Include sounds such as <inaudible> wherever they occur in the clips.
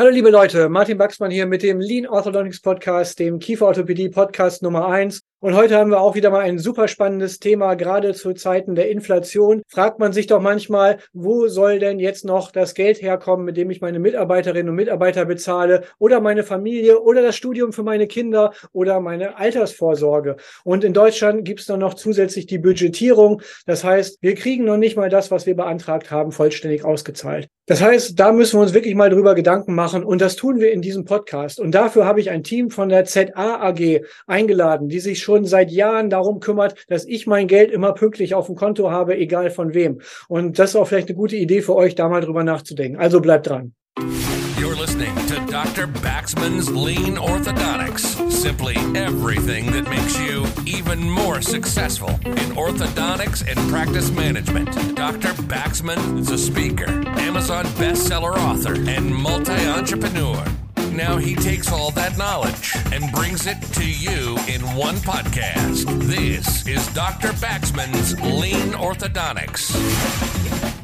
Hallo liebe Leute, Martin Baxmann hier mit dem Lean Orthodontics Podcast, dem Kieferorthopädie Podcast Nummer eins. Und heute haben wir auch wieder mal ein super spannendes Thema, gerade zu Zeiten der Inflation. Fragt man sich doch manchmal, wo soll denn jetzt noch das Geld herkommen, mit dem ich meine Mitarbeiterinnen und Mitarbeiter bezahle oder meine Familie oder das Studium für meine Kinder oder meine Altersvorsorge. Und in Deutschland gibt es dann noch zusätzlich die Budgetierung. Das heißt, wir kriegen noch nicht mal das, was wir beantragt haben, vollständig ausgezahlt. Das heißt, da müssen wir uns wirklich mal drüber Gedanken machen. Und das tun wir in diesem Podcast. Und dafür habe ich ein Team von der ZA AG eingeladen, die sich schon seit Jahren darum kümmert, dass ich mein Geld immer pünktlich auf dem Konto habe, egal von wem. Und das ist auch vielleicht eine gute Idee für euch, da mal drüber nachzudenken. Also bleibt dran. You're listening to Dr. Baxman's Lean Orthodontics. Simply everything that makes you even more successful in orthodontics and practice management. Dr. Baxman is a speaker, Amazon bestseller author, and multi entrepreneur. Now he takes all that knowledge and brings it to you in one podcast. This is Dr. Baxman's Lean Orthodontics.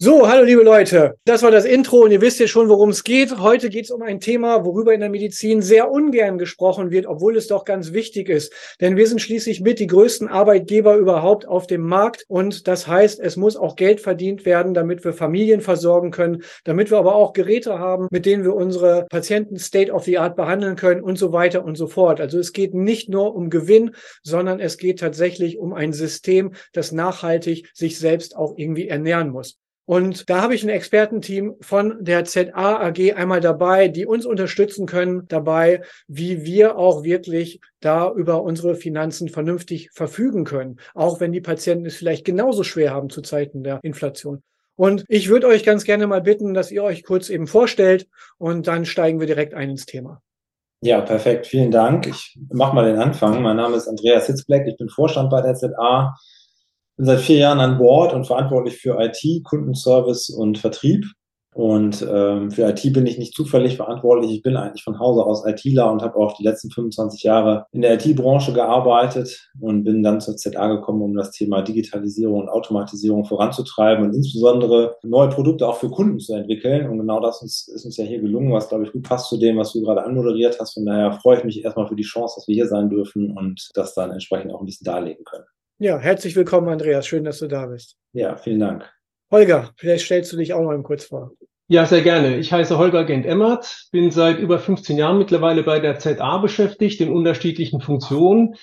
So, hallo liebe Leute. Das war das Intro und ihr wisst ja schon, worum es geht. Heute geht es um ein Thema, worüber in der Medizin sehr ungern gesprochen wird, obwohl es doch ganz wichtig ist. Denn wir sind schließlich mit die größten Arbeitgeber überhaupt auf dem Markt und das heißt, es muss auch Geld verdient werden, damit wir Familien versorgen können, damit wir aber auch Geräte haben, mit denen wir unsere Patienten State of the Art behandeln können und so weiter und so fort. Also es geht nicht nur um Gewinn, sondern es geht tatsächlich um ein System, das nachhaltig sich selbst auch irgendwie ernähren muss. Und da habe ich ein Expertenteam von der ZA AG einmal dabei, die uns unterstützen können dabei, wie wir auch wirklich da über unsere Finanzen vernünftig verfügen können, auch wenn die Patienten es vielleicht genauso schwer haben zu Zeiten der Inflation. Und ich würde euch ganz gerne mal bitten, dass ihr euch kurz eben vorstellt und dann steigen wir direkt ein ins Thema. Ja, perfekt. Vielen Dank. Ich mache mal den Anfang. Mein Name ist Andreas Hitzbleck. Ich bin Vorstand bei der ZA bin seit vier Jahren an Bord und verantwortlich für IT, Kundenservice und Vertrieb. Und ähm, für IT bin ich nicht zufällig verantwortlich. Ich bin eigentlich von Hause aus ITler und habe auch die letzten 25 Jahre in der IT-Branche gearbeitet und bin dann zur ZA gekommen, um das Thema Digitalisierung und Automatisierung voranzutreiben und insbesondere neue Produkte auch für Kunden zu entwickeln. Und genau das ist, ist uns ja hier gelungen, was, glaube ich, gut passt zu dem, was du gerade anmoderiert hast. Von daher freue ich mich erstmal für die Chance, dass wir hier sein dürfen und das dann entsprechend auch ein bisschen darlegen können. Ja, herzlich willkommen, Andreas. Schön, dass du da bist. Ja, vielen Dank. Holger, vielleicht stellst du dich auch noch mal kurz vor. Ja, sehr gerne. Ich heiße Holger Gent-Emmert, bin seit über 15 Jahren mittlerweile bei der ZA beschäftigt in unterschiedlichen Funktionen,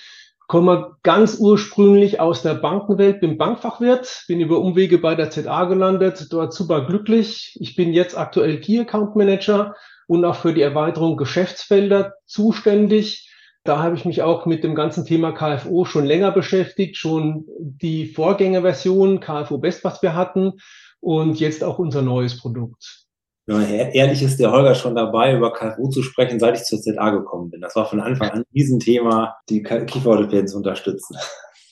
komme ganz ursprünglich aus der Bankenwelt, bin Bankfachwirt, bin über Umwege bei der ZA gelandet, dort super glücklich. Ich bin jetzt aktuell Key Account Manager und auch für die Erweiterung Geschäftsfelder zuständig da habe ich mich auch mit dem ganzen Thema KFO schon länger beschäftigt, schon die Vorgängerversion KFO Best, was wir hatten und jetzt auch unser neues Produkt. Ja, ehrlich ist der Holger schon dabei, über KFO zu sprechen, seit ich zur ZA gekommen bin. Das war von Anfang an ein Riesenthema, die Kieferorthopäden zu unterstützen.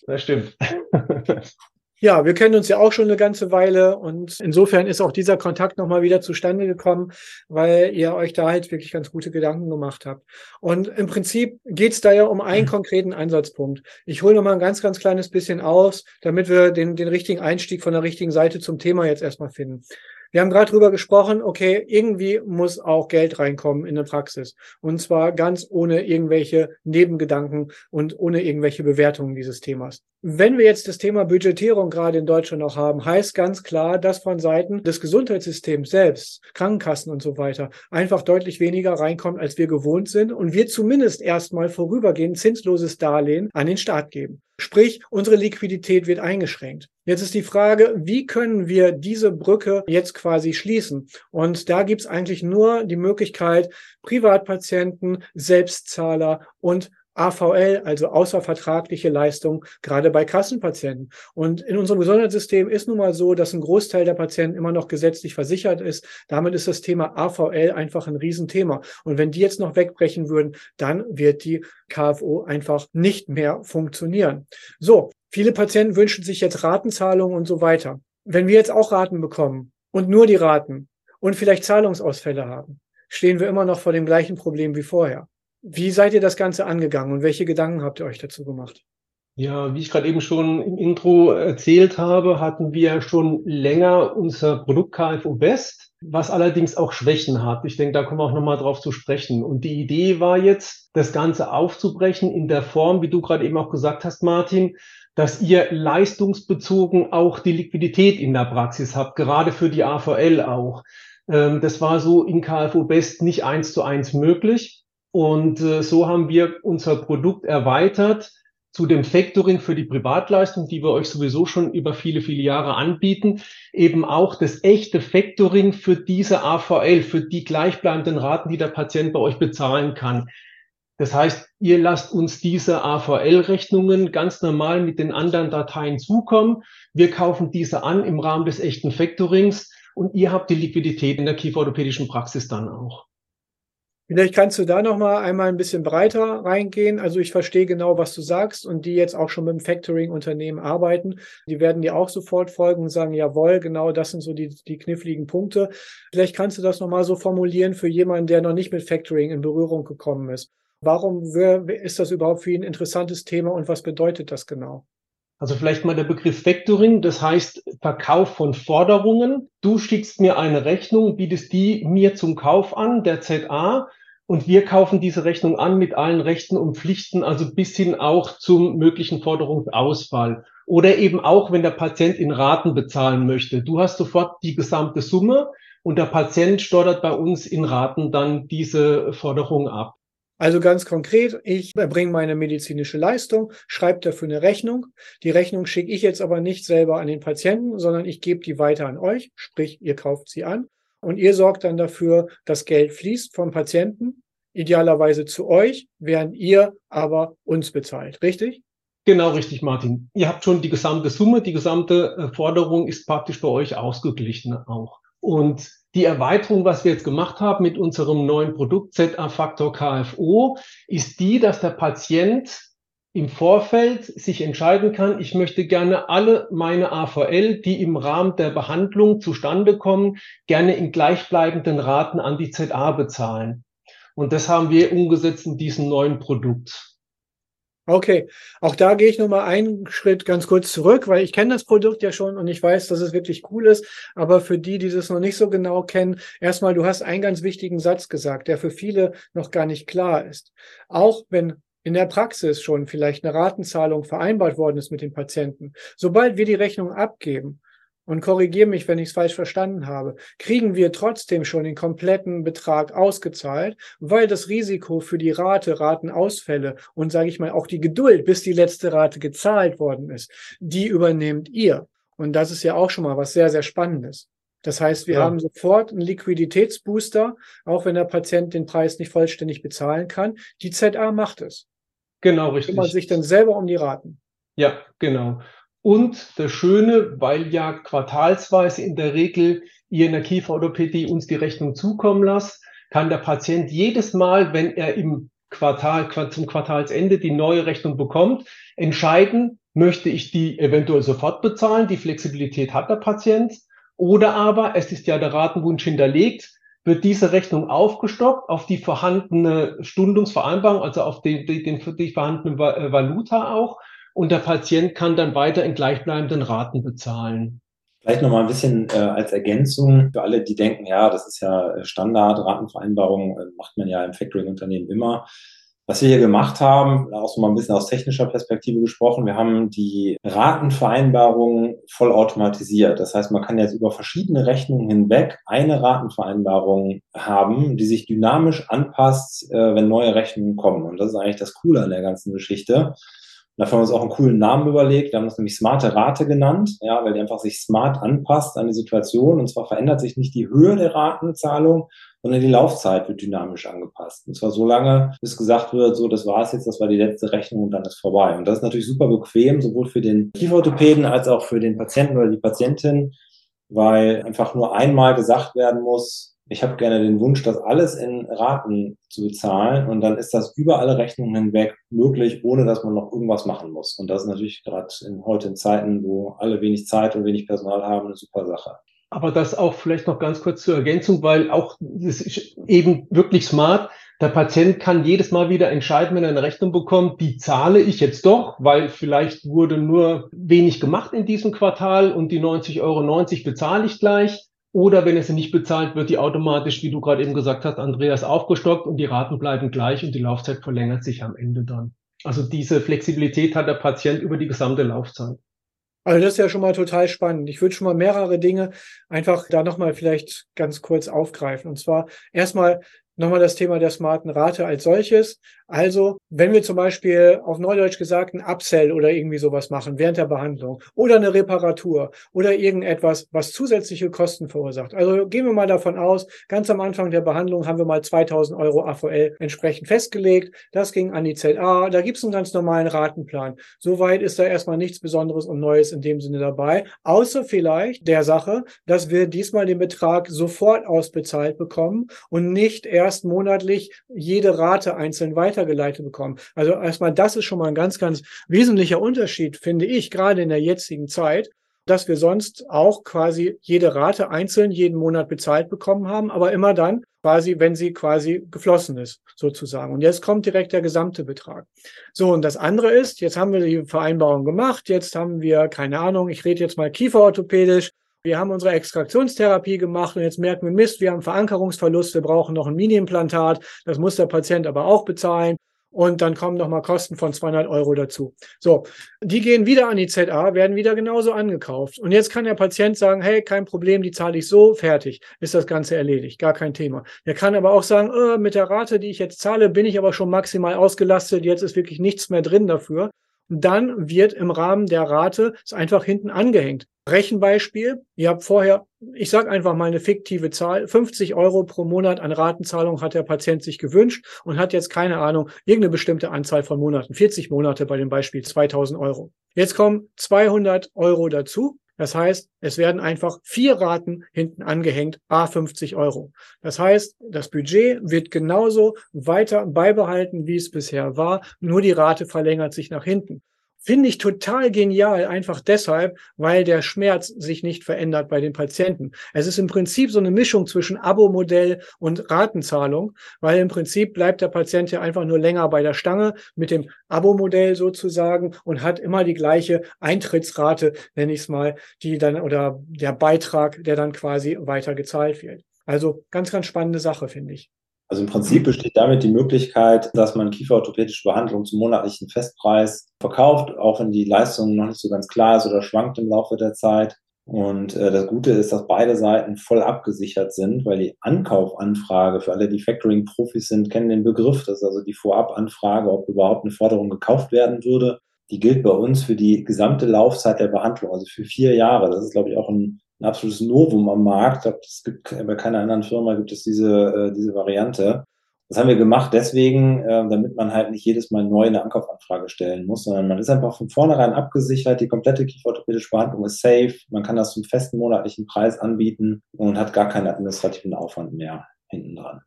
Das stimmt. <laughs> Ja, wir kennen uns ja auch schon eine ganze Weile und insofern ist auch dieser Kontakt nochmal wieder zustande gekommen, weil ihr euch da halt wirklich ganz gute Gedanken gemacht habt. Und im Prinzip geht's da ja um einen konkreten Ansatzpunkt. Ich hole nochmal ein ganz, ganz kleines bisschen aus, damit wir den, den richtigen Einstieg von der richtigen Seite zum Thema jetzt erstmal finden. Wir haben gerade drüber gesprochen, okay, irgendwie muss auch Geld reinkommen in der Praxis. Und zwar ganz ohne irgendwelche Nebengedanken und ohne irgendwelche Bewertungen dieses Themas. Wenn wir jetzt das Thema Budgetierung gerade in Deutschland noch haben, heißt ganz klar, dass von Seiten des Gesundheitssystems selbst, Krankenkassen und so weiter, einfach deutlich weniger reinkommt, als wir gewohnt sind und wir zumindest erstmal vorübergehend zinsloses Darlehen an den Staat geben. Sprich, unsere Liquidität wird eingeschränkt. Jetzt ist die Frage, wie können wir diese Brücke jetzt quasi schließen? Und da gibt es eigentlich nur die Möglichkeit, Privatpatienten, Selbstzahler und AVL, also außervertragliche Leistung, gerade bei Kassenpatienten. Und in unserem Gesundheitssystem ist nun mal so, dass ein Großteil der Patienten immer noch gesetzlich versichert ist. Damit ist das Thema AVL einfach ein Riesenthema. Und wenn die jetzt noch wegbrechen würden, dann wird die KFO einfach nicht mehr funktionieren. So, viele Patienten wünschen sich jetzt Ratenzahlungen und so weiter. Wenn wir jetzt auch Raten bekommen und nur die Raten und vielleicht Zahlungsausfälle haben, stehen wir immer noch vor dem gleichen Problem wie vorher. Wie seid ihr das Ganze angegangen und welche Gedanken habt ihr euch dazu gemacht? Ja, wie ich gerade eben schon im Intro erzählt habe, hatten wir schon länger unser Produkt KFO Best, was allerdings auch Schwächen hat. Ich denke, da kommen wir auch nochmal drauf zu sprechen. Und die Idee war jetzt, das Ganze aufzubrechen in der Form, wie du gerade eben auch gesagt hast, Martin, dass ihr leistungsbezogen auch die Liquidität in der Praxis habt, gerade für die AVL auch. Ähm, das war so in KFO Best nicht eins zu eins möglich. Und äh, so haben wir unser Produkt erweitert zu dem Factoring für die Privatleistung, die wir euch sowieso schon über viele, viele Jahre anbieten, eben auch das echte Factoring für diese AVL, für die gleichbleibenden Raten, die der Patient bei euch bezahlen kann. Das heißt, ihr lasst uns diese AVL-Rechnungen ganz normal mit den anderen Dateien zukommen. Wir kaufen diese an im Rahmen des echten Factorings und ihr habt die Liquidität in der kieferorthopädischen Praxis dann auch. Vielleicht kannst du da noch mal einmal ein bisschen breiter reingehen. Also ich verstehe genau, was du sagst und die jetzt auch schon mit dem Factoring-Unternehmen arbeiten, die werden dir auch sofort folgen und sagen, jawohl, genau, das sind so die, die kniffligen Punkte. Vielleicht kannst du das noch mal so formulieren für jemanden, der noch nicht mit Factoring in Berührung gekommen ist. Warum ist das überhaupt für ihn ein interessantes Thema und was bedeutet das genau? Also vielleicht mal der Begriff Factoring, das heißt Verkauf von Forderungen. Du schickst mir eine Rechnung, bietest die mir zum Kauf an, der ZA, und wir kaufen diese Rechnung an mit allen Rechten und Pflichten, also bis hin auch zum möglichen Forderungsausfall. Oder eben auch, wenn der Patient in Raten bezahlen möchte. Du hast sofort die gesamte Summe und der Patient steuert bei uns in Raten dann diese Forderung ab. Also ganz konkret, ich erbringe meine medizinische Leistung, schreibe dafür eine Rechnung. Die Rechnung schicke ich jetzt aber nicht selber an den Patienten, sondern ich gebe die weiter an euch, sprich ihr kauft sie an und ihr sorgt dann dafür, dass Geld fließt vom Patienten, idealerweise zu euch, während ihr aber uns bezahlt, richtig? Genau richtig, Martin. Ihr habt schon die gesamte Summe, die gesamte äh, Forderung ist praktisch bei euch ausgeglichen auch. Und die Erweiterung, was wir jetzt gemacht haben mit unserem neuen Produkt ZA-Faktor KFO, ist die, dass der Patient im Vorfeld sich entscheiden kann, ich möchte gerne alle meine AVL, die im Rahmen der Behandlung zustande kommen, gerne in gleichbleibenden Raten an die ZA bezahlen. Und das haben wir umgesetzt in diesem neuen Produkt. Okay, auch da gehe ich nochmal einen Schritt ganz kurz zurück, weil ich kenne das Produkt ja schon und ich weiß, dass es wirklich cool ist. Aber für die, die das noch nicht so genau kennen, erstmal, du hast einen ganz wichtigen Satz gesagt, der für viele noch gar nicht klar ist. Auch wenn in der Praxis schon vielleicht eine Ratenzahlung vereinbart worden ist mit den Patienten, sobald wir die Rechnung abgeben, und korrigiere mich, wenn ich es falsch verstanden habe, kriegen wir trotzdem schon den kompletten Betrag ausgezahlt, weil das Risiko für die Rate, Ratenausfälle und sage ich mal auch die Geduld, bis die letzte Rate gezahlt worden ist, die übernehmt ihr. Und das ist ja auch schon mal was sehr, sehr Spannendes. Das heißt, wir ja. haben sofort einen Liquiditätsbooster, auch wenn der Patient den Preis nicht vollständig bezahlen kann. Die ZA macht es. Genau, richtig. Kümmert sich dann selber um die Raten. Ja, genau. Und das Schöne, weil ja quartalsweise in der Regel ihr in der Kieferorthopädie uns die Rechnung zukommen lasst, kann der Patient jedes Mal, wenn er im Quartal, zum Quartalsende die neue Rechnung bekommt, entscheiden, möchte ich die eventuell sofort bezahlen, die Flexibilität hat der Patient, oder aber, es ist ja der Ratenwunsch hinterlegt, wird diese Rechnung aufgestockt auf die vorhandene Stundungsvereinbarung, also auf die, die, die, die vorhandene Valuta auch und der Patient kann dann weiter in gleichbleibenden Raten bezahlen. Vielleicht nochmal ein bisschen äh, als Ergänzung für alle, die denken, ja, das ist ja Standard, Ratenvereinbarung äh, macht man ja im Factoring-Unternehmen immer. Was wir hier gemacht haben, auch so mal ein bisschen aus technischer Perspektive gesprochen, wir haben die Ratenvereinbarung voll automatisiert. Das heißt, man kann jetzt über verschiedene Rechnungen hinweg eine Ratenvereinbarung haben, die sich dynamisch anpasst, äh, wenn neue Rechnungen kommen. Und das ist eigentlich das Coole an der ganzen Geschichte. Dafür haben wir uns auch einen coolen Namen überlegt. Wir haben das nämlich smarte Rate genannt, ja, weil die einfach sich smart anpasst an die Situation. Und zwar verändert sich nicht die Höhe der Ratenzahlung, sondern die Laufzeit wird dynamisch angepasst. Und zwar so lange, bis gesagt wird, so, das war es jetzt, das war die letzte Rechnung und dann ist vorbei. Und das ist natürlich super bequem, sowohl für den Kieferorthopäden als auch für den Patienten oder die Patientin, weil einfach nur einmal gesagt werden muss, ich habe gerne den Wunsch, das alles in Raten zu bezahlen und dann ist das über alle Rechnungen hinweg möglich, ohne dass man noch irgendwas machen muss. Und das ist natürlich gerade in heute in Zeiten, wo alle wenig Zeit und wenig Personal haben, eine super Sache. Aber das auch vielleicht noch ganz kurz zur Ergänzung, weil auch das ist eben wirklich smart. Der Patient kann jedes Mal wieder entscheiden, wenn er eine Rechnung bekommt, die zahle ich jetzt doch, weil vielleicht wurde nur wenig gemacht in diesem Quartal und die 90,90 Euro bezahle ich gleich. Oder wenn sie nicht bezahlt, wird die automatisch, wie du gerade eben gesagt hast, Andreas, aufgestockt und die Raten bleiben gleich und die Laufzeit verlängert sich am Ende dann. Also diese Flexibilität hat der Patient über die gesamte Laufzeit. Also das ist ja schon mal total spannend. Ich würde schon mal mehrere Dinge einfach da nochmal vielleicht ganz kurz aufgreifen. Und zwar erstmal nochmal das Thema der smarten Rate als solches. Also, wenn wir zum Beispiel auf Neudeutsch gesagt ein Upsell oder irgendwie sowas machen während der Behandlung oder eine Reparatur oder irgendetwas, was zusätzliche Kosten verursacht. Also gehen wir mal davon aus, ganz am Anfang der Behandlung haben wir mal 2000 Euro AVL entsprechend festgelegt. Das ging an die ZA. Da gibt es einen ganz normalen Ratenplan. Soweit ist da erstmal nichts Besonderes und Neues in dem Sinne dabei. Außer vielleicht der Sache, dass wir diesmal den Betrag sofort ausbezahlt bekommen und nicht erst monatlich jede Rate einzeln weiter weitergeleitet bekommen. Also erstmal, das ist schon mal ein ganz, ganz wesentlicher Unterschied, finde ich, gerade in der jetzigen Zeit dass wir sonst auch quasi jede Rate einzeln jeden Monat bezahlt bekommen haben, aber immer dann quasi, wenn sie quasi geflossen ist, sozusagen. Und jetzt kommt direkt der gesamte Betrag. So, und das andere ist, jetzt haben wir die Vereinbarung gemacht, jetzt haben wir, keine Ahnung, ich rede jetzt mal kieferorthopädisch, wir haben unsere Extraktionstherapie gemacht und jetzt merken wir, Mist, wir haben Verankerungsverlust, wir brauchen noch ein Mini-Implantat, das muss der Patient aber auch bezahlen. Und dann kommen nochmal Kosten von 200 Euro dazu. So, die gehen wieder an die ZA, werden wieder genauso angekauft. Und jetzt kann der Patient sagen, hey, kein Problem, die zahle ich so, fertig, ist das Ganze erledigt, gar kein Thema. Er kann aber auch sagen, äh, mit der Rate, die ich jetzt zahle, bin ich aber schon maximal ausgelastet, jetzt ist wirklich nichts mehr drin dafür. Und dann wird im Rahmen der Rate es einfach hinten angehängt. Rechenbeispiel. Ihr habt vorher, ich sage einfach mal eine fiktive Zahl, 50 Euro pro Monat an Ratenzahlung hat der Patient sich gewünscht und hat jetzt keine Ahnung, irgendeine bestimmte Anzahl von Monaten, 40 Monate bei dem Beispiel 2000 Euro. Jetzt kommen 200 Euro dazu. Das heißt, es werden einfach vier Raten hinten angehängt, a 50 Euro. Das heißt, das Budget wird genauso weiter beibehalten, wie es bisher war, nur die Rate verlängert sich nach hinten. Finde ich total genial, einfach deshalb, weil der Schmerz sich nicht verändert bei den Patienten. Es ist im Prinzip so eine Mischung zwischen Abo-Modell und Ratenzahlung, weil im Prinzip bleibt der Patient ja einfach nur länger bei der Stange mit dem Abo-Modell sozusagen und hat immer die gleiche Eintrittsrate, nenne ich es mal, die dann oder der Beitrag, der dann quasi weiter gezahlt wird. Also ganz, ganz spannende Sache, finde ich. Also im Prinzip besteht damit die Möglichkeit, dass man kieferorthopädische Behandlung zum monatlichen Festpreis verkauft, auch wenn die Leistung noch nicht so ganz klar ist oder schwankt im Laufe der Zeit. Und äh, das Gute ist, dass beide Seiten voll abgesichert sind, weil die Ankaufanfrage für alle, die Factoring-Profis sind, kennen den Begriff. Das ist also die Vorabanfrage, ob überhaupt eine Forderung gekauft werden würde. Die gilt bei uns für die gesamte Laufzeit der Behandlung, also für vier Jahre. Das ist, glaube ich, auch ein ein absolutes Novum am Markt. Es gibt bei keiner anderen Firma gibt es diese, äh, diese Variante. Das haben wir gemacht deswegen, äh, damit man halt nicht jedes Mal neu eine Ankaufanfrage stellen muss, sondern man ist einfach von vornherein abgesichert. Die komplette kieferorthopädische Behandlung ist safe. Man kann das zum festen monatlichen Preis anbieten und hat gar keinen administrativen Aufwand mehr hinten dran.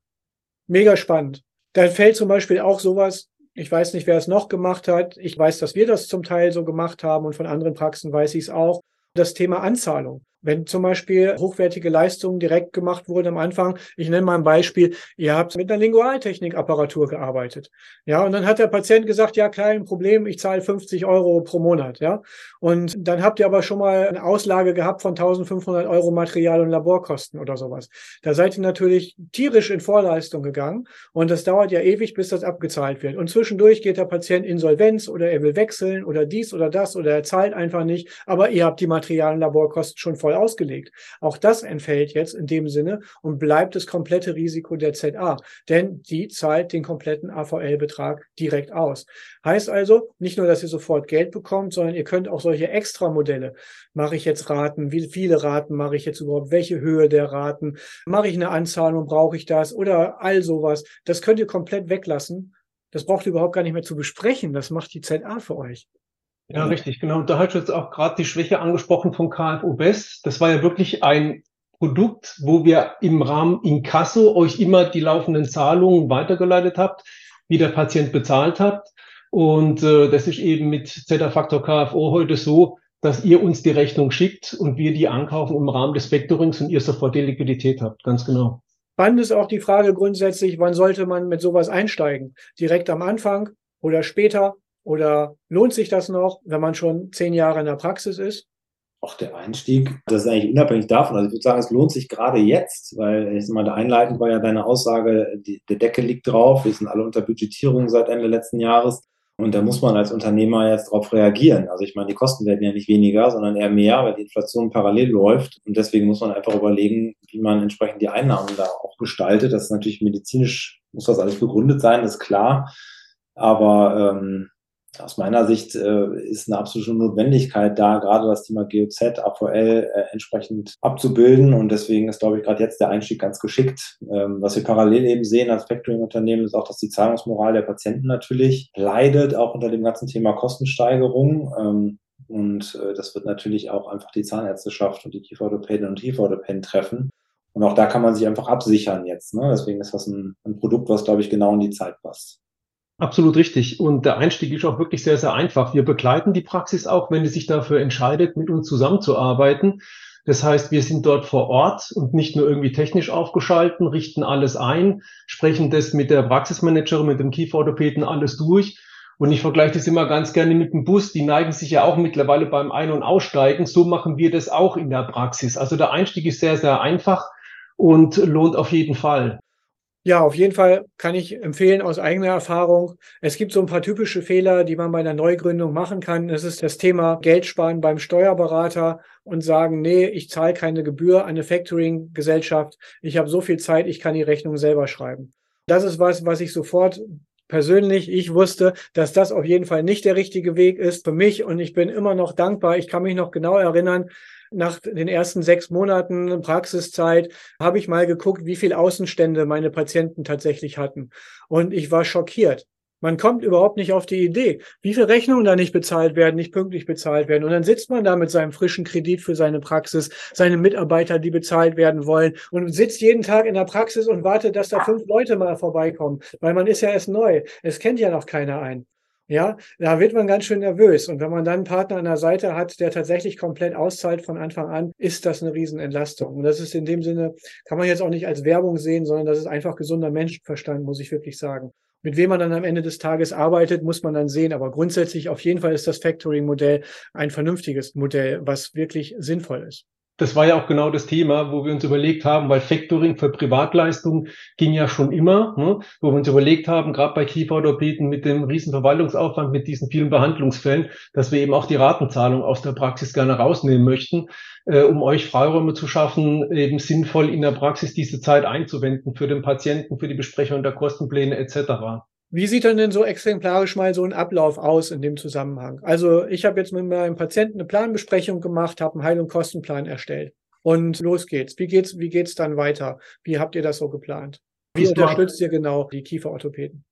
Mega spannend. Da fällt zum Beispiel auch sowas, ich weiß nicht, wer es noch gemacht hat. Ich weiß, dass wir das zum Teil so gemacht haben und von anderen Praxen weiß ich es auch. Das Thema Anzahlung. Wenn zum Beispiel hochwertige Leistungen direkt gemacht wurden am Anfang, ich nenne mal ein Beispiel, ihr habt mit einer Lingualtechnik-Apparatur gearbeitet. Ja, und dann hat der Patient gesagt, ja, kein Problem, ich zahle 50 Euro pro Monat. Ja, und dann habt ihr aber schon mal eine Auslage gehabt von 1500 Euro Material- und Laborkosten oder sowas. Da seid ihr natürlich tierisch in Vorleistung gegangen und das dauert ja ewig, bis das abgezahlt wird. Und zwischendurch geht der Patient insolvenz oder er will wechseln oder dies oder das oder er zahlt einfach nicht, aber ihr habt die Material- und Laborkosten schon voll ausgelegt. Auch das entfällt jetzt in dem Sinne und bleibt das komplette Risiko der ZA, denn die zahlt den kompletten AVL-Betrag direkt aus. Heißt also, nicht nur, dass ihr sofort Geld bekommt, sondern ihr könnt auch solche Extra-Modelle, mache ich jetzt Raten, wie viele Raten mache ich jetzt überhaupt, welche Höhe der Raten, mache ich eine Anzahlung, brauche ich das oder all sowas, das könnt ihr komplett weglassen. Das braucht ihr überhaupt gar nicht mehr zu besprechen. Das macht die ZA für euch. Ja, richtig, genau. Und da hast du jetzt auch gerade die Schwäche angesprochen von KFO Best. Das war ja wirklich ein Produkt, wo wir im Rahmen Inkasso euch immer die laufenden Zahlungen weitergeleitet habt, wie der Patient bezahlt hat. Und äh, das ist eben mit Z-Faktor KFO heute so, dass ihr uns die Rechnung schickt und wir die ankaufen im Rahmen des Vectorings und ihr sofort die Liquidität habt. Ganz genau. Spannend ist auch die Frage grundsätzlich, wann sollte man mit sowas einsteigen? Direkt am Anfang oder später? Oder lohnt sich das noch, wenn man schon zehn Jahre in der Praxis ist? Auch der Einstieg, das ist eigentlich unabhängig davon. Also ich würde sagen, es lohnt sich gerade jetzt, weil jetzt mal einleitend war ja deine Aussage, die, der Deckel liegt drauf, wir sind alle unter Budgetierung seit Ende letzten Jahres. Und da muss man als Unternehmer jetzt darauf reagieren. Also ich meine, die Kosten werden ja nicht weniger, sondern eher mehr, weil die Inflation parallel läuft. Und deswegen muss man einfach überlegen, wie man entsprechend die Einnahmen da auch gestaltet. Das ist natürlich medizinisch, muss das alles begründet sein, ist klar. Aber ähm, aus meiner Sicht äh, ist eine absolute Notwendigkeit da, gerade das Thema GOZ, AVL äh, entsprechend abzubilden. Und deswegen ist, glaube ich, gerade jetzt der Einstieg ganz geschickt. Ähm, was wir parallel eben sehen als Factoring-Unternehmen, ist auch, dass die Zahlungsmoral der Patienten natürlich leidet, auch unter dem ganzen Thema Kostensteigerung. Ähm, und äh, das wird natürlich auch einfach die Zahnärzteschaft und die Kieferorthopäden und Kieferorthopäden treffen. Und auch da kann man sich einfach absichern jetzt. Ne? Deswegen ist das ein, ein Produkt, was, glaube ich, genau in die Zeit passt. Absolut richtig. Und der Einstieg ist auch wirklich sehr, sehr einfach. Wir begleiten die Praxis auch, wenn sie sich dafür entscheidet, mit uns zusammenzuarbeiten. Das heißt, wir sind dort vor Ort und nicht nur irgendwie technisch aufgeschalten, richten alles ein, sprechen das mit der Praxismanagerin, mit dem Kieferorthopäden alles durch. Und ich vergleiche das immer ganz gerne mit dem Bus. Die neigen sich ja auch mittlerweile beim Ein- und Aussteigen. So machen wir das auch in der Praxis. Also der Einstieg ist sehr, sehr einfach und lohnt auf jeden Fall. Ja, auf jeden Fall kann ich empfehlen aus eigener Erfahrung. Es gibt so ein paar typische Fehler, die man bei einer Neugründung machen kann. Das ist das Thema Geld sparen beim Steuerberater und sagen, nee, ich zahle keine Gebühr an eine Factoring-Gesellschaft. Ich habe so viel Zeit, ich kann die Rechnung selber schreiben. Das ist was, was ich sofort persönlich, ich wusste, dass das auf jeden Fall nicht der richtige Weg ist für mich und ich bin immer noch dankbar. Ich kann mich noch genau erinnern, nach den ersten sechs Monaten Praxiszeit habe ich mal geguckt, wie viel Außenstände meine Patienten tatsächlich hatten. Und ich war schockiert. Man kommt überhaupt nicht auf die Idee, wie viele Rechnungen da nicht bezahlt werden, nicht pünktlich bezahlt werden. Und dann sitzt man da mit seinem frischen Kredit für seine Praxis, seine Mitarbeiter, die bezahlt werden wollen und sitzt jeden Tag in der Praxis und wartet, dass da fünf Leute mal vorbeikommen, weil man ist ja erst neu. Es kennt ja noch keiner ein. Ja, da wird man ganz schön nervös. Und wenn man dann einen Partner an der Seite hat, der tatsächlich komplett auszahlt von Anfang an, ist das eine Riesenentlastung. Und das ist in dem Sinne, kann man jetzt auch nicht als Werbung sehen, sondern das ist einfach gesunder Menschenverstand, muss ich wirklich sagen. Mit wem man dann am Ende des Tages arbeitet, muss man dann sehen. Aber grundsätzlich auf jeden Fall ist das Factoring-Modell ein vernünftiges Modell, was wirklich sinnvoll ist das war ja auch genau das Thema, wo wir uns überlegt haben, weil Factoring für Privatleistungen ging ja schon immer, ne, wo wir uns überlegt haben, gerade bei Kieferorthopäden mit dem riesen Verwaltungsaufwand, mit diesen vielen Behandlungsfällen, dass wir eben auch die Ratenzahlung aus der Praxis gerne rausnehmen möchten, äh, um euch Freiräume zu schaffen, eben sinnvoll in der Praxis diese Zeit einzuwenden für den Patienten, für die Besprechung der Kostenpläne etc. Wie sieht denn denn so exemplarisch mal so ein Ablauf aus in dem Zusammenhang? Also ich habe jetzt mit meinem Patienten eine Planbesprechung gemacht, habe einen Heil- und Kostenplan erstellt. Und los geht's. Wie geht's, wie geht's dann weiter? Wie habt ihr das so geplant? Wie Smart. unterstützt ihr genau die Kieferorthopäden?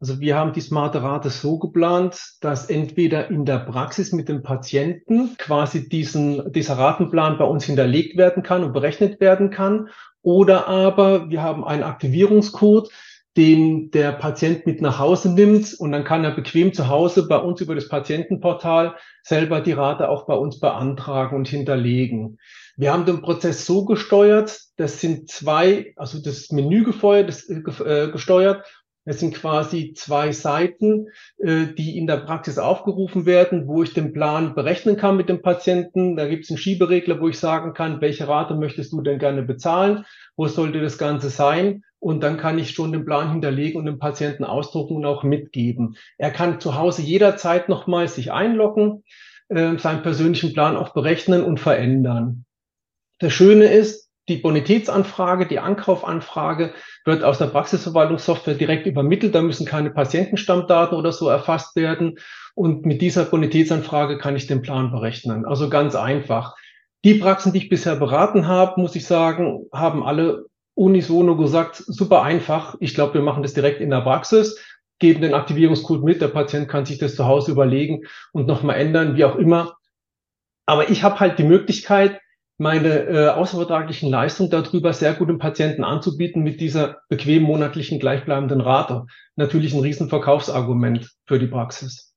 Also wir haben die smarte Rate so geplant, dass entweder in der Praxis mit dem Patienten quasi diesen, dieser Ratenplan bei uns hinterlegt werden kann und berechnet werden kann. Oder aber wir haben einen Aktivierungscode, den der Patient mit nach Hause nimmt und dann kann er bequem zu Hause bei uns über das Patientenportal selber die Rate auch bei uns beantragen und hinterlegen. Wir haben den Prozess so gesteuert, das sind zwei, also das Menü gefeuert, das, äh, gesteuert es sind quasi zwei Seiten, äh, die in der Praxis aufgerufen werden, wo ich den Plan berechnen kann mit dem Patienten. Da gibt es einen Schieberegler, wo ich sagen kann, welche Rate möchtest du denn gerne bezahlen? Wo sollte das Ganze sein? Und dann kann ich schon den Plan hinterlegen und dem Patienten ausdrucken und auch mitgeben. Er kann zu Hause jederzeit nochmal sich einloggen, äh, seinen persönlichen Plan auch berechnen und verändern. Das Schöne ist, die Bonitätsanfrage, die Ankaufanfrage wird aus der Praxisverwaltungssoftware direkt übermittelt. Da müssen keine Patientenstammdaten oder so erfasst werden. Und mit dieser Bonitätsanfrage kann ich den Plan berechnen. Also ganz einfach. Die Praxen, die ich bisher beraten habe, muss ich sagen, haben alle unisono gesagt, super einfach. Ich glaube, wir machen das direkt in der Praxis, geben den Aktivierungscode mit. Der Patient kann sich das zu Hause überlegen und nochmal ändern, wie auch immer. Aber ich habe halt die Möglichkeit, meine äh, außervertraglichen Leistungen darüber sehr gut dem Patienten anzubieten mit dieser bequemen monatlichen gleichbleibenden Rate. Natürlich ein Riesenverkaufsargument für die Praxis.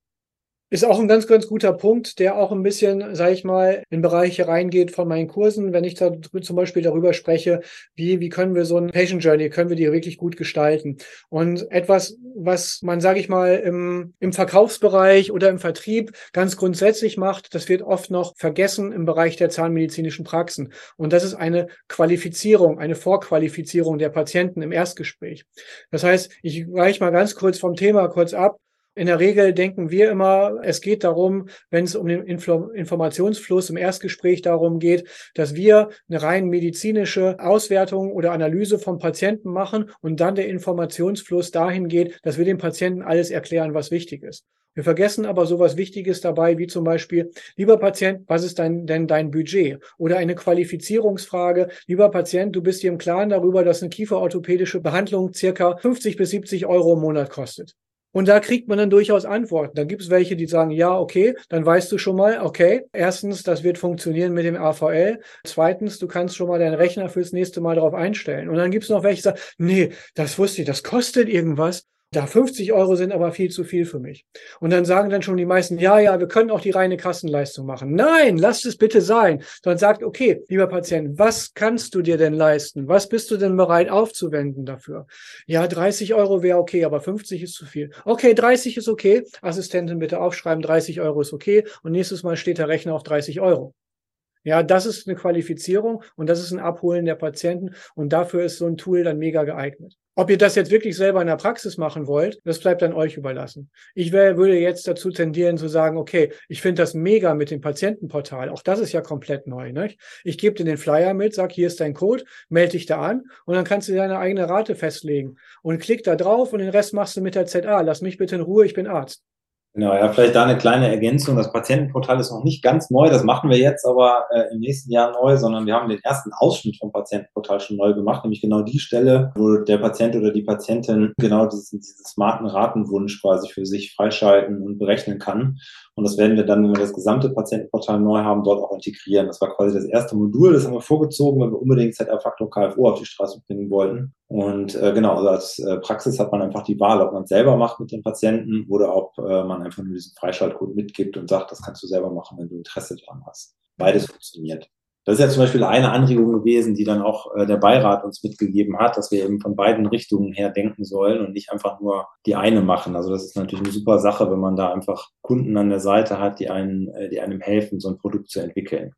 Ist auch ein ganz, ganz guter Punkt, der auch ein bisschen, sage ich mal, in Bereiche reingeht von meinen Kursen, wenn ich da zum Beispiel darüber spreche, wie, wie können wir so ein Patient Journey, können wir die wirklich gut gestalten. Und etwas, was man, sage ich mal, im, im Verkaufsbereich oder im Vertrieb ganz grundsätzlich macht, das wird oft noch vergessen im Bereich der zahnmedizinischen Praxen. Und das ist eine Qualifizierung, eine Vorqualifizierung der Patienten im Erstgespräch. Das heißt, ich weiche mal ganz kurz vom Thema kurz ab. In der Regel denken wir immer, es geht darum, wenn es um den Info Informationsfluss im Erstgespräch darum geht, dass wir eine rein medizinische Auswertung oder Analyse vom Patienten machen und dann der Informationsfluss dahin geht, dass wir dem Patienten alles erklären, was wichtig ist. Wir vergessen aber sowas Wichtiges dabei, wie zum Beispiel, lieber Patient, was ist dein, denn dein Budget? Oder eine Qualifizierungsfrage, lieber Patient, du bist dir im Klaren darüber, dass eine kieferorthopädische Behandlung circa 50 bis 70 Euro im Monat kostet. Und da kriegt man dann durchaus Antworten. Da gibt es welche, die sagen, ja, okay, dann weißt du schon mal, okay, erstens, das wird funktionieren mit dem AVL. Zweitens, du kannst schon mal deinen Rechner fürs nächste Mal darauf einstellen. Und dann gibt es noch welche, die sagen, nee, das wusste ich, das kostet irgendwas. Da 50 Euro sind aber viel zu viel für mich. Und dann sagen dann schon die meisten, ja, ja, wir können auch die reine Kassenleistung machen. Nein, lasst es bitte sein. Sondern sagt, okay, lieber Patient, was kannst du dir denn leisten? Was bist du denn bereit aufzuwenden dafür? Ja, 30 Euro wäre okay, aber 50 ist zu viel. Okay, 30 ist okay. Assistentin bitte aufschreiben, 30 Euro ist okay. Und nächstes Mal steht der Rechner auf 30 Euro. Ja, das ist eine Qualifizierung und das ist ein Abholen der Patienten und dafür ist so ein Tool dann mega geeignet. Ob ihr das jetzt wirklich selber in der Praxis machen wollt, das bleibt dann euch überlassen. Ich wär, würde jetzt dazu tendieren zu sagen, okay, ich finde das mega mit dem Patientenportal. Auch das ist ja komplett neu. Ne? Ich gebe dir den Flyer mit, sag, hier ist dein Code, melde dich da an und dann kannst du deine eigene Rate festlegen und klick da drauf und den Rest machst du mit der ZA. Lass mich bitte in Ruhe, ich bin Arzt. Genau, ja, vielleicht da eine kleine Ergänzung. Das Patientenportal ist noch nicht ganz neu, das machen wir jetzt aber äh, im nächsten Jahr neu, sondern wir haben den ersten Ausschnitt vom Patientenportal schon neu gemacht, nämlich genau die Stelle, wo der Patient oder die Patientin genau diesen, diesen smarten Ratenwunsch quasi für sich freischalten und berechnen kann. Und das werden wir dann, wenn wir das gesamte Patientenportal neu haben, dort auch integrieren. Das war quasi das erste Modul, das haben wir vorgezogen, weil wir unbedingt ZR-Faktor KFO auf die Straße bringen wollten. Und äh, genau, also als äh, Praxis hat man einfach die Wahl, ob man es selber macht mit dem Patienten oder ob äh, man einfach nur diesen Freischaltcode mitgibt und sagt, das kannst du selber machen, wenn du Interesse dran hast. Beides funktioniert. Das ist ja zum Beispiel eine Anregung gewesen, die dann auch äh, der Beirat uns mitgegeben hat, dass wir eben von beiden Richtungen her denken sollen und nicht einfach nur die eine machen. Also das ist natürlich eine super Sache, wenn man da einfach Kunden an der Seite hat, die einen, äh, die einem helfen, so ein Produkt zu entwickeln.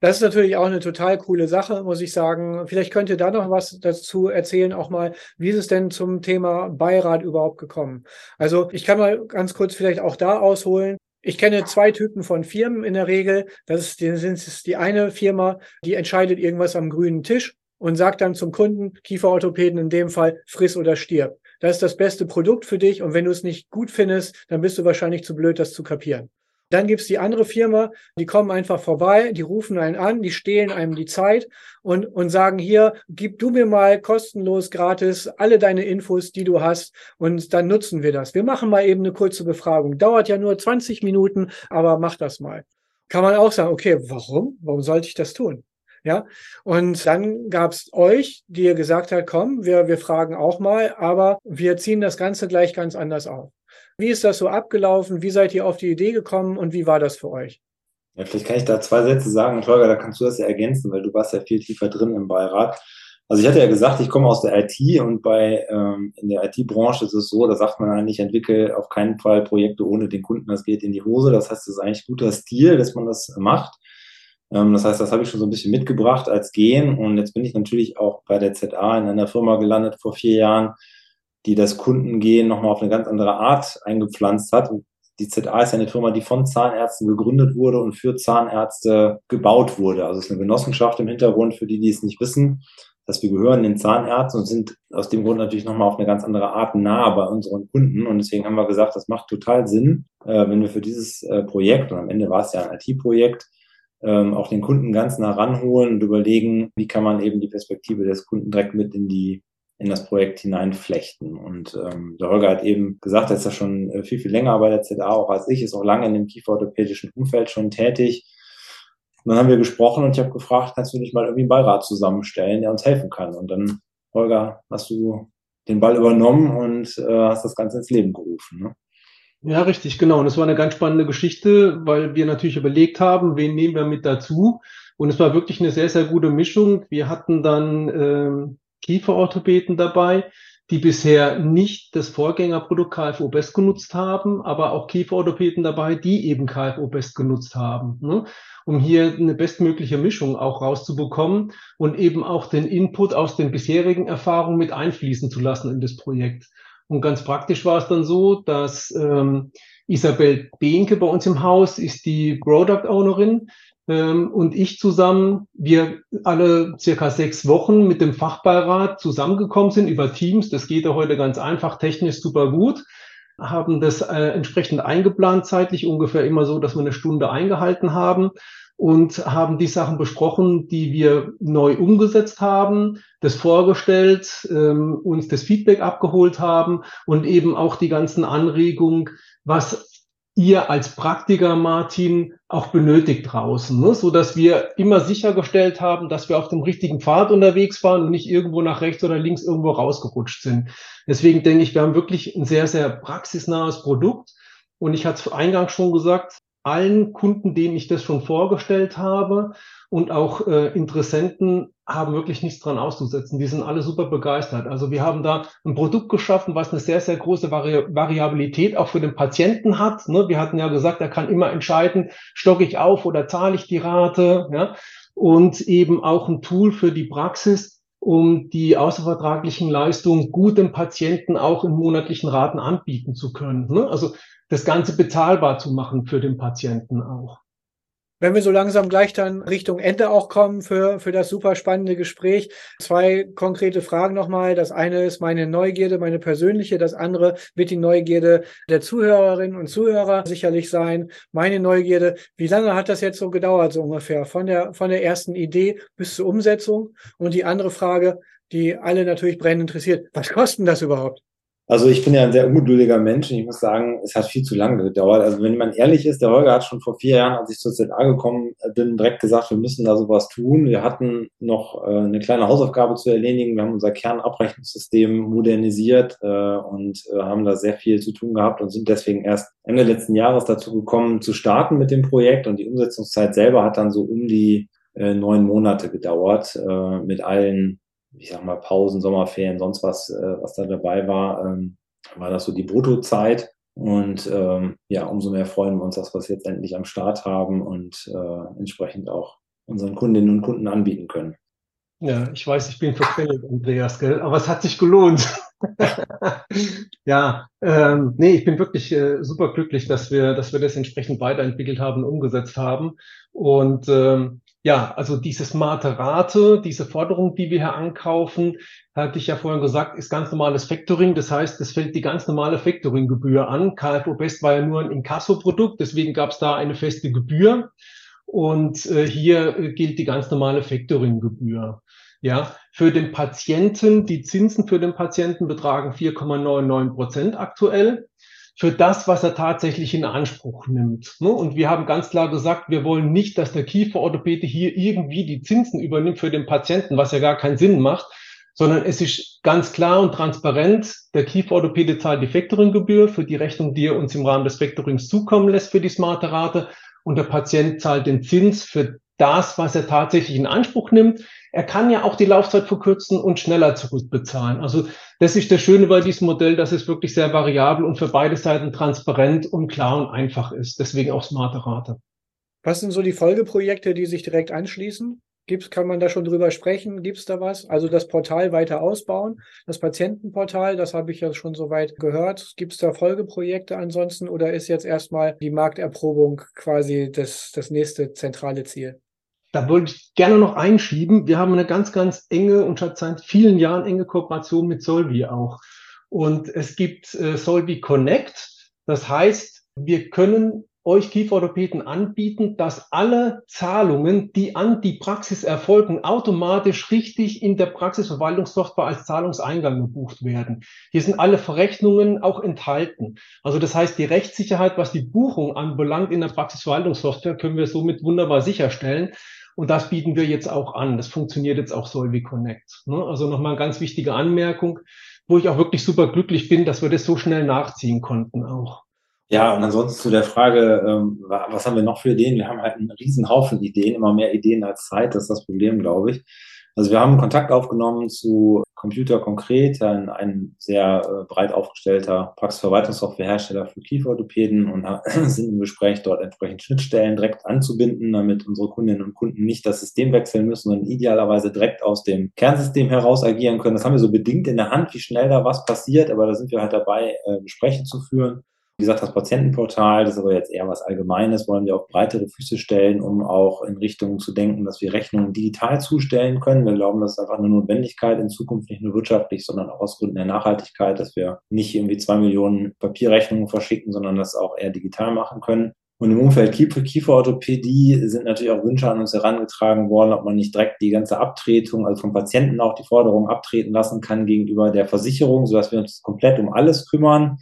Das ist natürlich auch eine total coole Sache, muss ich sagen. Vielleicht könnt ihr da noch was dazu erzählen, auch mal, wie ist es denn zum Thema Beirat überhaupt gekommen? Also ich kann mal ganz kurz vielleicht auch da ausholen. Ich kenne zwei Typen von Firmen in der Regel. Das ist die, das ist die eine Firma, die entscheidet irgendwas am grünen Tisch und sagt dann zum Kunden, Kieferorthopäden in dem Fall, friss oder stirb. Das ist das beste Produkt für dich und wenn du es nicht gut findest, dann bist du wahrscheinlich zu blöd, das zu kapieren. Dann gibt's die andere Firma, die kommen einfach vorbei, die rufen einen an, die stehlen einem die Zeit und, und sagen hier, gib du mir mal kostenlos, gratis alle deine Infos, die du hast und dann nutzen wir das. Wir machen mal eben eine kurze Befragung. Dauert ja nur 20 Minuten, aber mach das mal. Kann man auch sagen, okay, warum? Warum sollte ich das tun? Ja, und dann gab's euch, die ihr gesagt habt, komm, wir, wir fragen auch mal, aber wir ziehen das Ganze gleich ganz anders auf. Wie ist das so abgelaufen? Wie seid ihr auf die Idee gekommen und wie war das für euch? Ja, vielleicht kann ich da zwei Sätze sagen. Und Holger, da kannst du das ja ergänzen, weil du warst ja viel tiefer drin im Beirat. Also ich hatte ja gesagt, ich komme aus der IT und bei ähm, in der IT-Branche ist es so, da sagt man eigentlich, entwickle auf keinen Fall Projekte ohne den Kunden, das geht in die Hose. Das heißt, es ist eigentlich guter Stil, dass man das macht. Ähm, das heißt, das habe ich schon so ein bisschen mitgebracht als Gehen. Und jetzt bin ich natürlich auch bei der ZA in einer Firma gelandet vor vier Jahren, die das Kundengehen nochmal auf eine ganz andere Art eingepflanzt hat. Die ZA ist eine Firma, die von Zahnärzten gegründet wurde und für Zahnärzte gebaut wurde. Also es ist eine Genossenschaft im Hintergrund, für die, die es nicht wissen, dass wir gehören den Zahnärzten und sind aus dem Grund natürlich nochmal auf eine ganz andere Art nah bei unseren Kunden. Und deswegen haben wir gesagt, das macht total Sinn, äh, wenn wir für dieses äh, Projekt, und am Ende war es ja ein IT-Projekt, ähm, auch den Kunden ganz nah ranholen und überlegen, wie kann man eben die Perspektive des Kunden direkt mit in die in das Projekt hineinflechten. Und ähm, der Holger hat eben gesagt, er ist ja schon äh, viel, viel länger bei der ZA auch als ich, ist auch lange in dem kieferorthopädischen Umfeld schon tätig. Und dann haben wir gesprochen und ich habe gefragt, kannst du nicht mal irgendwie einen Beirat zusammenstellen, der uns helfen kann? Und dann, Holger, hast du den Ball übernommen und äh, hast das Ganze ins Leben gerufen. Ne? Ja, richtig, genau. Und es war eine ganz spannende Geschichte, weil wir natürlich überlegt haben, wen nehmen wir mit dazu. Und es war wirklich eine sehr, sehr gute Mischung. Wir hatten dann ähm, Kieferorthopäden dabei, die bisher nicht das Vorgängerprodukt KFO Best genutzt haben, aber auch Kieferorthopäden dabei, die eben KFO Best genutzt haben, ne? um hier eine bestmögliche Mischung auch rauszubekommen und eben auch den Input aus den bisherigen Erfahrungen mit einfließen zu lassen in das Projekt. Und ganz praktisch war es dann so, dass ähm, Isabel Behnke bei uns im Haus ist die Product Ownerin ähm, und ich zusammen, wir alle circa sechs Wochen mit dem Fachbeirat zusammengekommen sind über Teams. Das geht ja heute ganz einfach, technisch super gut haben das äh, entsprechend eingeplant zeitlich, ungefähr immer so, dass wir eine Stunde eingehalten haben und haben die Sachen besprochen, die wir neu umgesetzt haben, das vorgestellt, ähm, uns das Feedback abgeholt haben und eben auch die ganzen Anregungen, was ihr als Praktiker, Martin, auch benötigt draußen, ne? so dass wir immer sichergestellt haben, dass wir auf dem richtigen Pfad unterwegs waren und nicht irgendwo nach rechts oder links irgendwo rausgerutscht sind. Deswegen denke ich, wir haben wirklich ein sehr, sehr praxisnahes Produkt. Und ich hatte es eingangs schon gesagt, allen Kunden, denen ich das schon vorgestellt habe und auch äh, Interessenten haben wirklich nichts dran auszusetzen. Die sind alle super begeistert. Also wir haben da ein Produkt geschaffen, was eine sehr, sehr große Vari Variabilität auch für den Patienten hat. Ne? Wir hatten ja gesagt, er kann immer entscheiden, stocke ich auf oder zahle ich die Rate. Ja? Und eben auch ein Tool für die Praxis, um die außervertraglichen Leistungen gut dem Patienten auch in monatlichen Raten anbieten zu können. Ne? Also das Ganze bezahlbar zu machen für den Patienten auch. Wenn wir so langsam gleich dann Richtung Ende auch kommen für, für das super spannende Gespräch, zwei konkrete Fragen nochmal. Das eine ist meine Neugierde, meine persönliche. Das andere wird die Neugierde der Zuhörerinnen und Zuhörer sicherlich sein. Meine Neugierde, wie lange hat das jetzt so gedauert, so ungefähr, von der, von der ersten Idee bis zur Umsetzung? Und die andere Frage, die alle natürlich brennend interessiert, was kostet das überhaupt? Also ich bin ja ein sehr ungeduldiger Mensch und ich muss sagen, es hat viel zu lange gedauert. Also wenn man ehrlich ist, der Holger hat schon vor vier Jahren, als ich zur ZA gekommen bin, direkt gesagt, wir müssen da sowas tun. Wir hatten noch äh, eine kleine Hausaufgabe zu erledigen. Wir haben unser Kernabrechnungssystem modernisiert äh, und äh, haben da sehr viel zu tun gehabt und sind deswegen erst Ende letzten Jahres dazu gekommen, zu starten mit dem Projekt. Und die Umsetzungszeit selber hat dann so um die äh, neun Monate gedauert äh, mit allen ich sag mal, Pausen, Sommerferien, sonst was, äh, was da dabei war, ähm, war das so die Bruttozeit. Und ähm, ja, umso mehr freuen wir uns, dass wir es jetzt endlich am Start haben und äh, entsprechend auch unseren Kundinnen und Kunden anbieten können. Ja, ich weiß, ich bin verquält, Andreas, gell? aber es hat sich gelohnt. <laughs> ja, ähm, nee, ich bin wirklich äh, super glücklich, dass wir, dass wir das entsprechend weiterentwickelt haben, umgesetzt haben. Und ähm, ja, also diese smarte Rate, diese Forderung, die wir hier ankaufen, hatte ich ja vorhin gesagt, ist ganz normales Factoring. Das heißt, es fällt die ganz normale Factoring-Gebühr an. KFO Best war ja nur ein Inkasso-Produkt, deswegen gab es da eine feste Gebühr. Und äh, hier äh, gilt die ganz normale Factoring-Gebühr. Ja, für den Patienten, die Zinsen für den Patienten betragen 4,99 Prozent aktuell für das, was er tatsächlich in Anspruch nimmt. Ne? Und wir haben ganz klar gesagt, wir wollen nicht, dass der Kieferorthopäde hier irgendwie die Zinsen übernimmt für den Patienten, was ja gar keinen Sinn macht, sondern es ist ganz klar und transparent, der Kieferorthopäde zahlt die Factoringgebühr für die Rechnung, die er uns im Rahmen des Factorings zukommen lässt für die smarte Rate und der Patient zahlt den Zins für das, was er tatsächlich in Anspruch nimmt. Er kann ja auch die Laufzeit verkürzen und schneller zurückbezahlen. Also das ist das Schöne bei diesem Modell, dass es wirklich sehr variabel und für beide Seiten transparent und klar und einfach ist. Deswegen auch smarte Rate. Was sind so die Folgeprojekte, die sich direkt anschließen? Gibt's, kann man da schon drüber sprechen? Gibt es da was? Also das Portal weiter ausbauen, das Patientenportal, das habe ich ja schon soweit gehört. Gibt es da Folgeprojekte ansonsten oder ist jetzt erstmal die Markterprobung quasi das, das nächste zentrale Ziel? Da wollte ich gerne noch einschieben. Wir haben eine ganz, ganz enge und schon seit vielen Jahren enge Kooperation mit Solvi auch. Und es gibt äh, Solvi Connect. Das heißt, wir können euch Kieferorthopäden anbieten, dass alle Zahlungen, die an die Praxis erfolgen, automatisch richtig in der Praxisverwaltungssoftware als Zahlungseingang gebucht werden. Hier sind alle Verrechnungen auch enthalten. Also das heißt, die Rechtssicherheit, was die Buchung anbelangt in der Praxisverwaltungssoftware, können wir somit wunderbar sicherstellen. Und das bieten wir jetzt auch an. Das funktioniert jetzt auch Solvi Connect. Ne? Also nochmal eine ganz wichtige Anmerkung, wo ich auch wirklich super glücklich bin, dass wir das so schnell nachziehen konnten auch. Ja, und ansonsten zu der Frage, ähm, was haben wir noch für Ideen? Wir haben halt einen riesen Haufen Ideen, immer mehr Ideen als Zeit, das ist das Problem, glaube ich. Also wir haben Kontakt aufgenommen zu Computer konkret, ein, ein sehr äh, breit aufgestellter Praxisverwaltungssoftwarehersteller für Kieferorthopäden und <laughs> sind im Gespräch, dort entsprechend Schnittstellen direkt anzubinden, damit unsere Kundinnen und Kunden nicht das System wechseln müssen, sondern idealerweise direkt aus dem Kernsystem heraus agieren können. Das haben wir so bedingt in der Hand, wie schnell da was passiert, aber da sind wir halt dabei, äh, Gespräche zu führen. Wie gesagt, das Patientenportal, das ist aber jetzt eher was Allgemeines, wollen wir auf breitere Füße stellen, um auch in Richtung zu denken, dass wir Rechnungen digital zustellen können. Wir glauben, das ist einfach eine Notwendigkeit in Zukunft, nicht nur wirtschaftlich, sondern auch aus Gründen der Nachhaltigkeit, dass wir nicht irgendwie zwei Millionen Papierrechnungen verschicken, sondern das auch eher digital machen können. Und im Umfeld Kiefer, Kieferorthopädie sind natürlich auch Wünsche an uns herangetragen worden, ob man nicht direkt die ganze Abtretung, also vom Patienten auch die Forderung abtreten lassen kann gegenüber der Versicherung, sodass wir uns komplett um alles kümmern.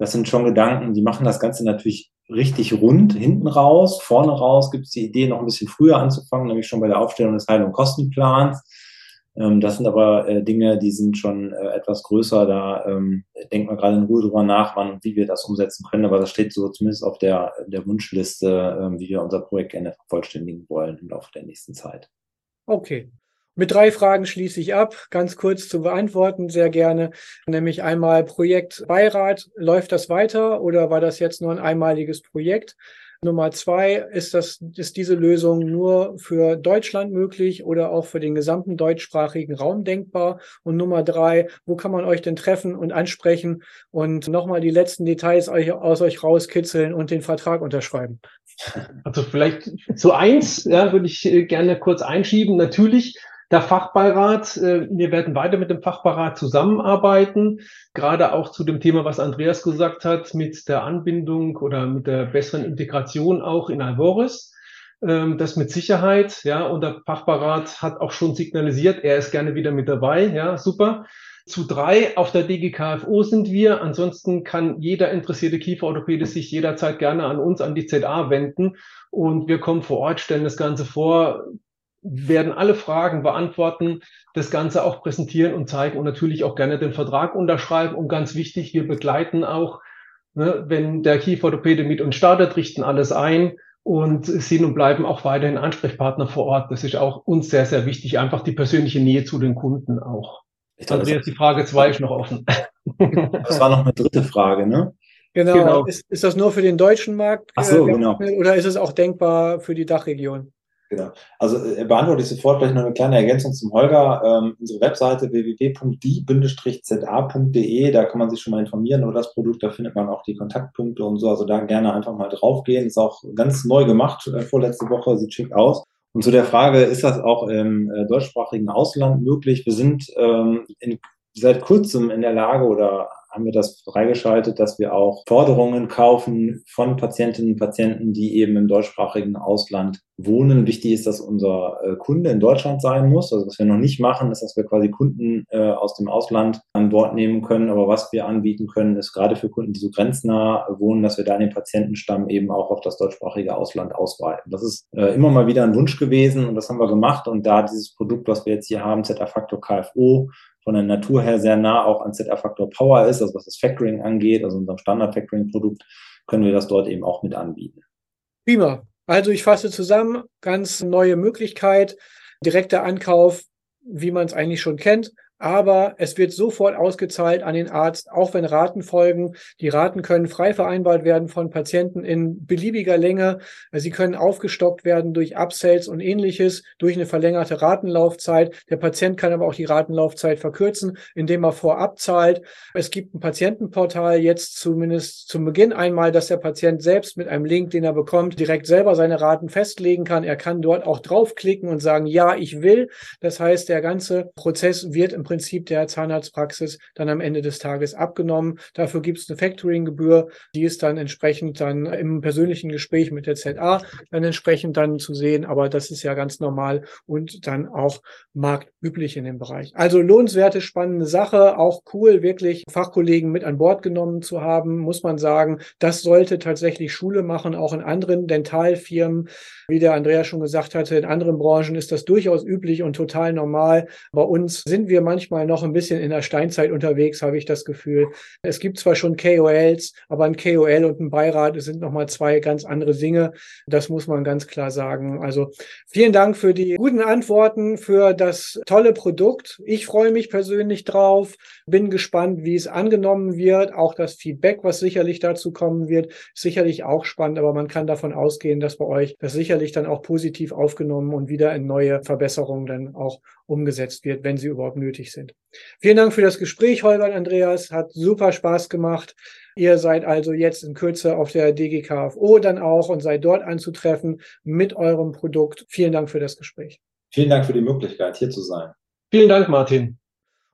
Das sind schon Gedanken, die machen das Ganze natürlich richtig rund hinten raus. Vorne raus gibt es die Idee, noch ein bisschen früher anzufangen, nämlich schon bei der Aufstellung des Heil- und Kostenplans. Ähm, das sind aber äh, Dinge, die sind schon äh, etwas größer. Da ähm, denkt man gerade in Ruhe drüber nach, wann und wie wir das umsetzen können. Aber das steht so zumindest auf der, der Wunschliste, äh, wie wir unser Projekt gerne vervollständigen wollen im Laufe der nächsten Zeit. Okay, mit drei Fragen schließe ich ab, ganz kurz zu beantworten, sehr gerne. Nämlich einmal Projekt Beirat. Läuft das weiter oder war das jetzt nur ein einmaliges Projekt? Nummer zwei, ist das, ist diese Lösung nur für Deutschland möglich oder auch für den gesamten deutschsprachigen Raum denkbar? Und Nummer drei, wo kann man euch denn treffen und ansprechen und nochmal die letzten Details aus euch rauskitzeln und den Vertrag unterschreiben? Also vielleicht zu eins, ja, würde ich äh, gerne kurz einschieben. Natürlich der Fachbeirat, äh, wir werden weiter mit dem Fachbeirat zusammenarbeiten, gerade auch zu dem Thema, was Andreas gesagt hat, mit der Anbindung oder mit der besseren Integration auch in Alvoris. Ähm, das mit Sicherheit, ja, und der Fachbeirat hat auch schon signalisiert, er ist gerne wieder mit dabei, ja, super. Zu drei auf der DGKFO sind wir. Ansonsten kann jeder interessierte Kieferorthopäde sich jederzeit gerne an uns, an die ZA wenden. Und wir kommen vor Ort, stellen das Ganze vor, werden alle Fragen beantworten, das Ganze auch präsentieren und zeigen und natürlich auch gerne den Vertrag unterschreiben. Und ganz wichtig, wir begleiten auch, ne, wenn der Kieferorthopäde mit uns startet, richten alles ein und sind und bleiben auch weiterhin Ansprechpartner vor Ort. Das ist auch uns sehr, sehr wichtig, einfach die persönliche Nähe zu den Kunden auch. Ich glaube, Andreas, die Frage zwei ist noch offen. <laughs> Das war noch eine dritte Frage, ne? Genau. genau. Ist, ist das nur für den deutschen Markt? Ach so, äh, genau. Oder ist es auch denkbar für die Dachregion? Genau. Also äh, beantworte ich sofort gleich noch eine kleine Ergänzung zum Holger. Ähm, unsere Webseite www.die-za.de, da kann man sich schon mal informieren über das Produkt, da findet man auch die Kontaktpunkte und so. Also da gerne einfach mal draufgehen. Ist auch ganz neu gemacht, äh, vorletzte Woche, sieht schick aus. Und zu der Frage, ist das auch im äh, deutschsprachigen Ausland möglich? Wir sind ähm, in, seit kurzem in der Lage oder haben wir das freigeschaltet, dass wir auch Forderungen kaufen von Patientinnen und Patienten, die eben im deutschsprachigen Ausland wohnen. Wichtig ist, dass unser äh, Kunde in Deutschland sein muss. Also was wir noch nicht machen, ist, dass wir quasi Kunden äh, aus dem Ausland an Bord nehmen können. Aber was wir anbieten können, ist gerade für Kunden, die so grenznah wohnen, dass wir da den Patientenstamm eben auch auf das deutschsprachige Ausland ausweiten. Das ist äh, immer mal wieder ein Wunsch gewesen und das haben wir gemacht. Und da dieses Produkt, was wir jetzt hier haben, ZA-Faktor KFO, von der Natur her sehr nah auch an ZR-Faktor Power ist, also was das Factoring angeht, also unserem Standard-Factoring-Produkt, können wir das dort eben auch mit anbieten. Prima. Also ich fasse zusammen, ganz neue Möglichkeit, direkter Ankauf, wie man es eigentlich schon kennt, aber es wird sofort ausgezahlt an den Arzt, auch wenn Raten folgen. Die Raten können frei vereinbart werden von Patienten in beliebiger Länge. Sie können aufgestockt werden durch Upsells und ähnliches, durch eine verlängerte Ratenlaufzeit. Der Patient kann aber auch die Ratenlaufzeit verkürzen, indem er vorab zahlt. Es gibt ein Patientenportal jetzt zumindest zum Beginn einmal, dass der Patient selbst mit einem Link, den er bekommt, direkt selber seine Raten festlegen kann. Er kann dort auch draufklicken und sagen, ja, ich will. Das heißt, der ganze Prozess wird im Prinzip der Zahnarztpraxis dann am Ende des Tages abgenommen. Dafür gibt es eine Factoring-Gebühr, die ist dann entsprechend dann im persönlichen Gespräch mit der ZA dann entsprechend dann zu sehen. Aber das ist ja ganz normal und dann auch marktüblich in dem Bereich. Also lohnenswerte, spannende Sache, auch cool, wirklich Fachkollegen mit an Bord genommen zu haben, muss man sagen. Das sollte tatsächlich Schule machen, auch in anderen Dentalfirmen. Wie der Andrea schon gesagt hatte, in anderen Branchen ist das durchaus üblich und total normal. Bei uns sind wir manchmal manchmal noch ein bisschen in der Steinzeit unterwegs, habe ich das Gefühl. Es gibt zwar schon KOLs, aber ein KOL und ein Beirat sind nochmal zwei ganz andere Dinge. Das muss man ganz klar sagen. Also vielen Dank für die guten Antworten, für das tolle Produkt. Ich freue mich persönlich drauf, bin gespannt, wie es angenommen wird. Auch das Feedback, was sicherlich dazu kommen wird, sicherlich auch spannend, aber man kann davon ausgehen, dass bei euch das sicherlich dann auch positiv aufgenommen und wieder in neue Verbesserungen dann auch umgesetzt wird, wenn sie überhaupt nötig sind. Vielen Dank für das Gespräch, Holger und Andreas. Hat super Spaß gemacht. Ihr seid also jetzt in Kürze auf der DGKFO dann auch und seid dort anzutreffen mit eurem Produkt. Vielen Dank für das Gespräch. Vielen Dank für die Möglichkeit, hier zu sein. Vielen Dank, Martin.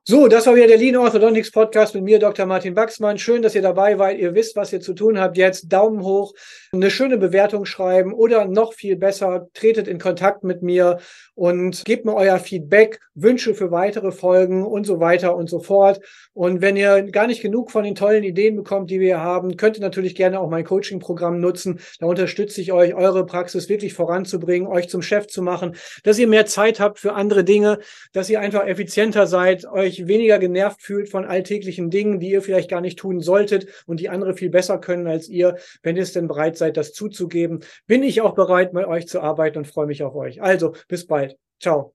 So, das war wieder der Lean Orthodontics Podcast mit mir, Dr. Martin Wachsmann. Schön, dass ihr dabei seid. Ihr wisst, was ihr zu tun habt. Jetzt Daumen hoch, eine schöne Bewertung schreiben oder noch viel besser, tretet in Kontakt mit mir und gebt mir euer Feedback, Wünsche für weitere Folgen und so weiter und so fort. Und wenn ihr gar nicht genug von den tollen Ideen bekommt, die wir haben, könnt ihr natürlich gerne auch mein Coaching-Programm nutzen. Da unterstütze ich euch, eure Praxis wirklich voranzubringen, euch zum Chef zu machen, dass ihr mehr Zeit habt für andere Dinge, dass ihr einfach effizienter seid, euch euch weniger genervt fühlt von alltäglichen Dingen, die ihr vielleicht gar nicht tun solltet und die andere viel besser können als ihr, wenn ihr es denn bereit seid, das zuzugeben, bin ich auch bereit, mit euch zu arbeiten und freue mich auf euch. Also, bis bald. Ciao.